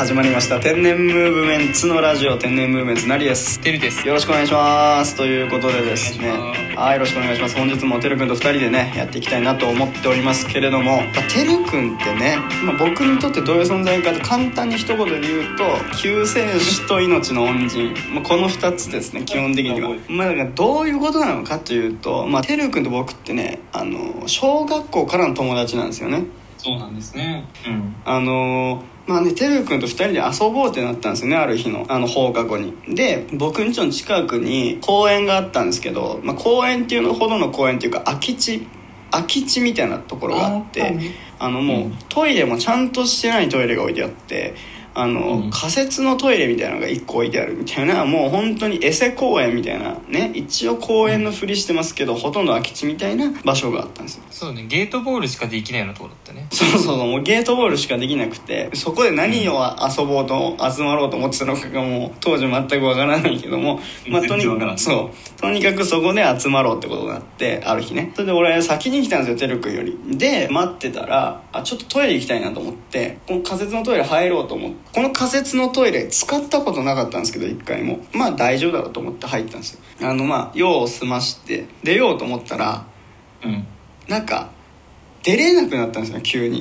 始まりました。天然ムーブメンツのラジオ。天然ムーブメンツなりです。てるです。よろしくお願いします。ということでですね。はいよろしくお願いします。本日もてるくんと2人でねやっていきたいなと思っておりますけれども。てるくんってね、まあ、僕にとってどういう存在かと簡単に一言で言うと救世主と命の恩人、まあ、この2つですね基本的には。まあだからどういうことなのかというとまあてるくんと僕ってねあの小学校からの友達なんですよねそうなんですね。うん。あのーまあね、てるくんと2人で遊ぼうってなったんですよねある日の。あの放課後に。で僕ん家の近くに公園があったんですけど、まあ、公園っていうのほどの公園っていうか空き地空き地みたいなところがあってあのもう、うん。トイレもちゃんとしてないトイレが置いてあってあの、うん。仮設のトイレみたいなのが1個置いてあるみたいな。もう本当にエセ公園みたいな。ね。一応公園のふりしてますけど、ほとんど空き地みたいな場所があったんですよ。そうね。ゲートボールしかできないようなとこだったね。そうそうそう。もうゲートボールしかできなくてそこで何を遊ぼうと集まろうと思ってたのかがもう当時全くわからないけども、まあ、とにからん。そう。とにかくそこで集まろうってことになってある日ね。それで俺先に来たんですよてるくんより。で待ってたらあちょっとトイレ行きたいなと思ってこの仮設のトイレ入ろうと思ってこの仮設のトイレ使ったことなかったんですけど一回も。まあ大丈夫だろうと思って入ったんですよ。あのまあ用を済まして出ようと思ったらうん。なんか出れなくなったんですよ急に。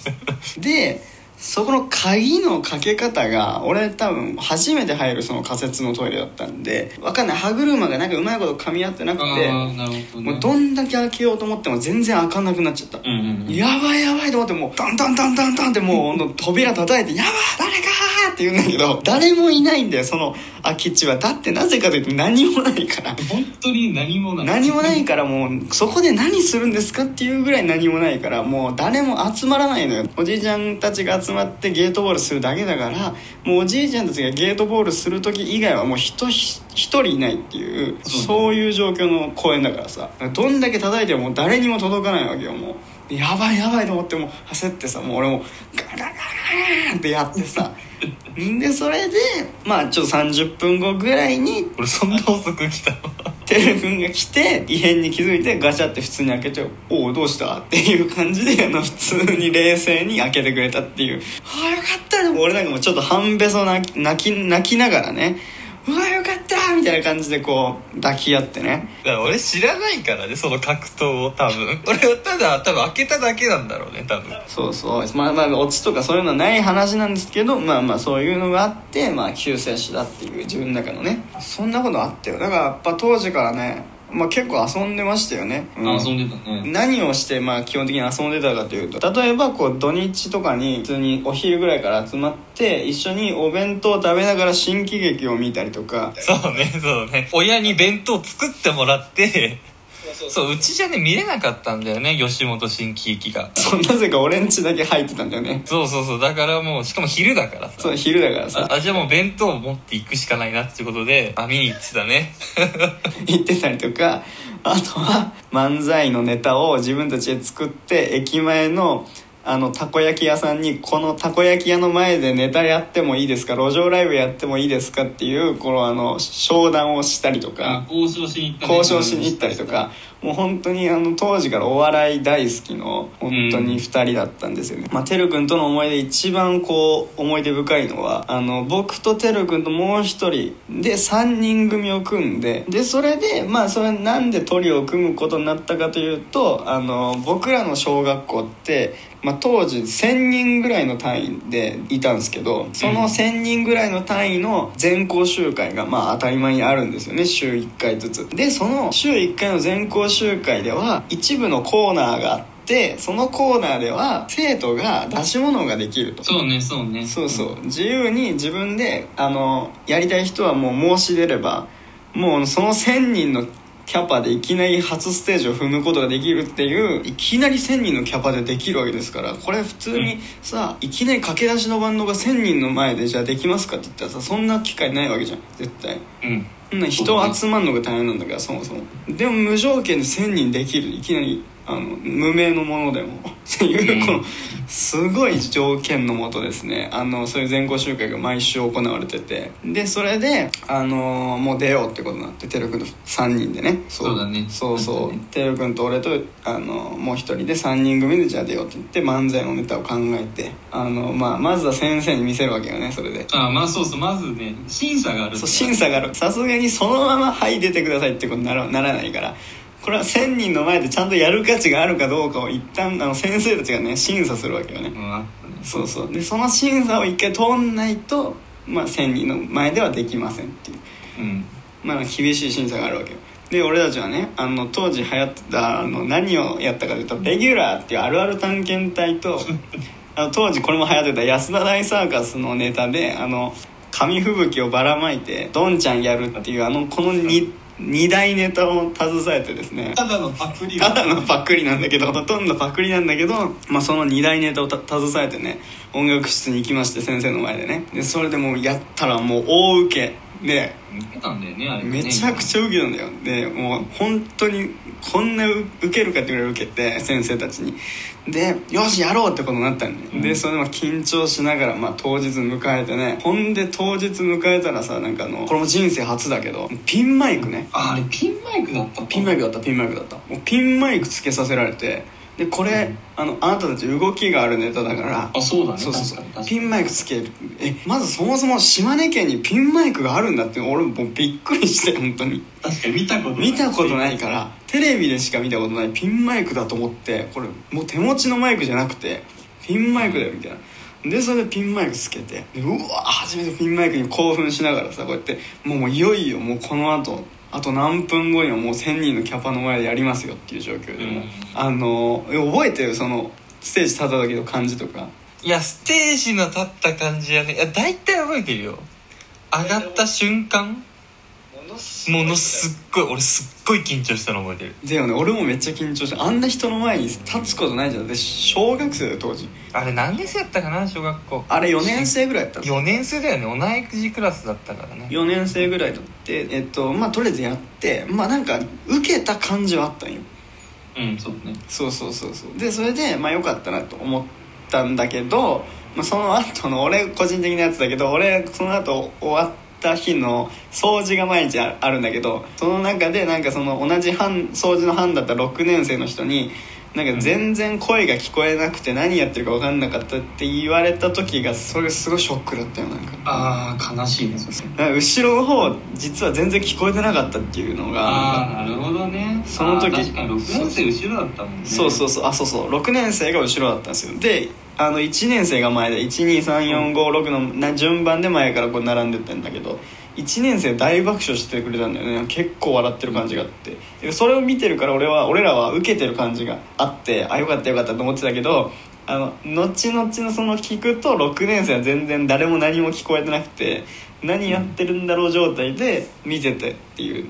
でそこの鍵のかけ方が俺多分初めて入るその仮設のトイレだったんでわかんない。歯車がなんかうまいこと噛み合ってなくてどね。もうどんだけ開けようと思っても全然開かなくなっちゃった、うんうんうん。やばいやばいと思ってもうダンダンダンダンダンってもう扉叩いて「やばい誰か!」って言うんだけど誰もいないんだよその空き地は。だってなぜかというと何もないから。本当に何もない。何もないからもうそこで何するんですかっていうぐらい何もないからもう誰も集まらないのよ。おじいちゃんたちが集まってゲートボールするだけだからもうおじいちゃんたちがゲートボールする時以外はもう人ひ一人いないっていうそういう状況の公園だからさ。どんだけ叩いても誰にも届かないわけよもうやばいやばいと思ってもう焦ってさもう俺もガラガラガラってやってさ。ん でそれでまあちょっと30分後ぐらいに俺そんな遅く来たの？てるくんが来て異変に気づいてガチャって普通に開けて「おおどうした?」っていう感じであの普通に冷静に開けてくれたっていう「ああよかった」でも俺なんかもうちょっと半べそ泣き泣き泣きながらね「うわよかった」みたいな感じでこう抱き合ってね。だから俺知らないからねその格闘を多分。俺はただ多分開けただけなんだろうね多分。そうそう。まあまあオチとかそういうのはない話なんですけどまあまあそういうのがあってまあ救世主だっていう自分の中のね。そんなことあったよ。だからやっぱ当時からねまあ結構遊んでましたよね、うん。遊んでたね。何をしてまあ基本的に遊んでたかというと例えばこう土日とかに普通にお昼ぐらいから集まって一緒にお弁当を食べながら新喜劇を見たりとか。そうねそうね。親に弁当作ってもらってそうう。ちじゃね見れなかったんだよね吉本新喜劇が。そうなぜか俺ん家だけ入ってたんだよね。そうそうそう。だからもうしかも昼だからさ。そう昼だからさ。ああじゃあもう弁当を持っていくしかないなっていうことであ見に行ってたね。行ってたりとかあとは漫才のネタを自分たちで作って駅前のあのたこ焼き屋さんにこのたこ焼き屋の前でネタやってもいいですか路上ライブやってもいいですかっていうこのあの商談をしたりとか交渉しに行ったりとかもう本当にあの当時からお笑い大好きの本当に2人だったんですよね、まあ、てるくんとの思い出一番こう思い出深いのはあの僕とてるくんともう1人で3人組を組んででそれでまあそれなんでトリオを組むことになったかというとあの僕らの小学校ってまあ、当時1000人ぐらいの単位でいたんですけどその1000人ぐらいの単位の全校集会がまあ当たり前にあるんですよね。週1回ずつ。でその週1回の全校集会では一部のコーナーがあってそのコーナーでは生徒が出し物ができると。そうねそうね。そうそう。自由に自分であのやりたい人はもう申し出ればもうその1000人のキャパでいきなり初ステージを踏むことができるっていういきなり1000人のキャパでできるわけですからこれ普通にさ、いきなり駆け出しのバンドが1000人の前でじゃあできますかって言ったらさそんな機会ないわけじゃん絶対。うん。人集まるのが大変なんだからそもそも。でも無条件で1000人できるいきなりあの無名のものでも。っていうこのすごい条件のもとですね。あのそういう全校集会が毎週行われてて。でそれであのもう出ようってことになっててるくんと3人でね。そう。だね。そうそう。ね。てるくんと俺とあのもう一人で3人組でじゃあ出ようって言って漫才のネタを考えてあの、まあ、まずは先生に見せるわけよねそれで。あまあそうそう。まずね審査があるそう審査がある。さすがにそのまま「はい出てください」ってことにならならないからこれは1,000人の前でちゃんとやる価値があるかどうかを一旦あの先生たちがね審査するわけよね。うんそうそう。でその審査を一回通んないと、まあ、1,000人の前ではできませんっていう。うん。まあ厳しい審査があるわけよ。で俺たちはねあの当時流行ってたあの何をやったかというとレギュラーっていうあるある探検隊と あの当時これも流行ってた安田大サーカスのネタであの紙吹雪をばらまいてドンちゃんやるっていうあのこの 2, 二大ネタを携えてですね。ただのパクリただのパクリなんだけどほとんどパクリなんだけど、まあ、その2大ネタをた携えてね音楽室に行きまして先生の前でね。でそれでもうやったらもう大受けで見てたんだよねあれね。めちゃくちゃ受けたんだよ。でもう本当にこんなう受けるかってぐらい受けて先生たちに。でよしやろうってことになったんだよ、うん。でそれでも緊張しながら、まあ、当日迎えてね。ほんで当日迎えたらさなんかあのこれも人生初だけどピンマイクね。ああれピンマイクだったピンマイクだったピンマイクだった。もうピンマイクつけさせられてでこれ、あのあなたたち動きがあるネタだから。あそうだね。そうそうそう。ピンマイクつける。えまずそもそも島根県にピンマイクがあるんだって俺もうびっくりして本当に。確かに見たことない。見たことないから。テレビでしか見たことないピンマイクだと思ってこれもう手持ちのマイクじゃなくてピンマイクだよみたいな。でそれでピンマイクつけて。でうわ初めてピンマイクに興奮しながらさこうやってもうもういよいよもうこの後あと何分後にはもう1000人のキャパの前でやりますよっていう状況でもう、うん。あのえ覚えてるそのステージ立った時の感じとか？いやステージの立った感じはねいや大体覚えてるよ。上がった瞬間ものすっごい俺すっごい緊張したの覚えてる。だよね俺もめっちゃ緊張してあんな人の前に立つことないじゃん。で小学生だよ当時。あれ何年生やったかな小学校。あれ4年生ぐらいだった4年生だよね。同じクラスだったからね。4年生ぐらいだってえっとまあとりあえずやってまあなんか受けた感じはあったんよ。うんそうね。そうそうそうそう。でそれでまあよかったなと思ったんだけど、まあ、その後の俺個人的なやつだけど俺その後終わった日の掃除が毎日ああるんだけどその中でなんかその同じ班掃除の班だった6年生の人になんか全然声が聞こえなくて何やってるか分かんなかったって言われた時がそれがすごいショックだったよなんか。ああ悲しいねそれ。なんか後ろの方実は全然聞こえてなかったっていうのがああなるほどね。その時確かに6年生後ろだったもんね。そうそうそう。あそうそう。6年生が後ろだったんですよ。であの1年生が前で123456の順番で前からこう並んでってんだけど1年生大爆笑してくれたんだよね。結構笑ってる感じがあって。それを見てるから俺は俺らは受けてる感じがあってあよかったよかったと思ってたけどあの後々のその聞くと6年生は全然誰も何も聞こえてなくて何やってるんだろう状態で見ててっていう。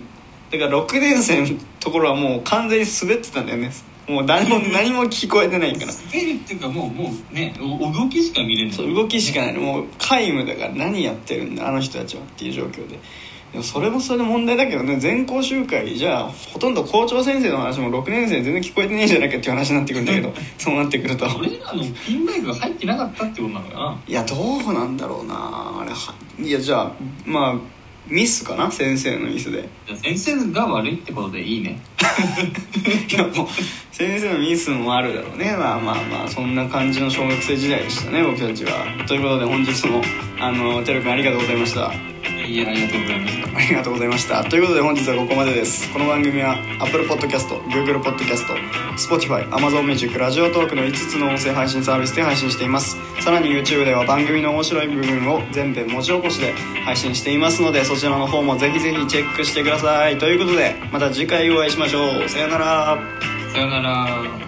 だから6年生のところはもう完全に滑ってたんだよね。もう誰も何も聞こえてないから。スペルっていうかもうもうねお動きしか見れない。そう動きしかない。もう皆無だから何やってるんだあの人たちはっていう状況で。でもそれもそれで問題だけどね全校集会じゃあほとんど校長先生の話も6年生全然聞こえてねえじゃないかっていう話になってくるんだけど そうなってくると。俺らのピンマイクが入ってなかったってことなのかな。いやどうなんだろうな。あれはいやじゃあまあミスかな？先生のミスで。じゃあ先生が悪いってことでいいね。いやもう先生のミスもあるだろうね。まあまあまあそんな感じの小学生時代でしたね僕たちは。ということで本日もあのてるくんありがとうございましたいやありがとうござい。ましたありがとうございました。ということで本日はここまでです。この番組は Apple Podcast、Google Podcast、Spotify、Amazon Music、ラジオトークの5つの音声配信サービスで配信しています。さらに YouTube では番組の面白い部分を全編文字起こしで配信していますのでそちらの方もぜひぜひチェックしてください。ということでまた次回お会いしましょう。さよなら。さよなら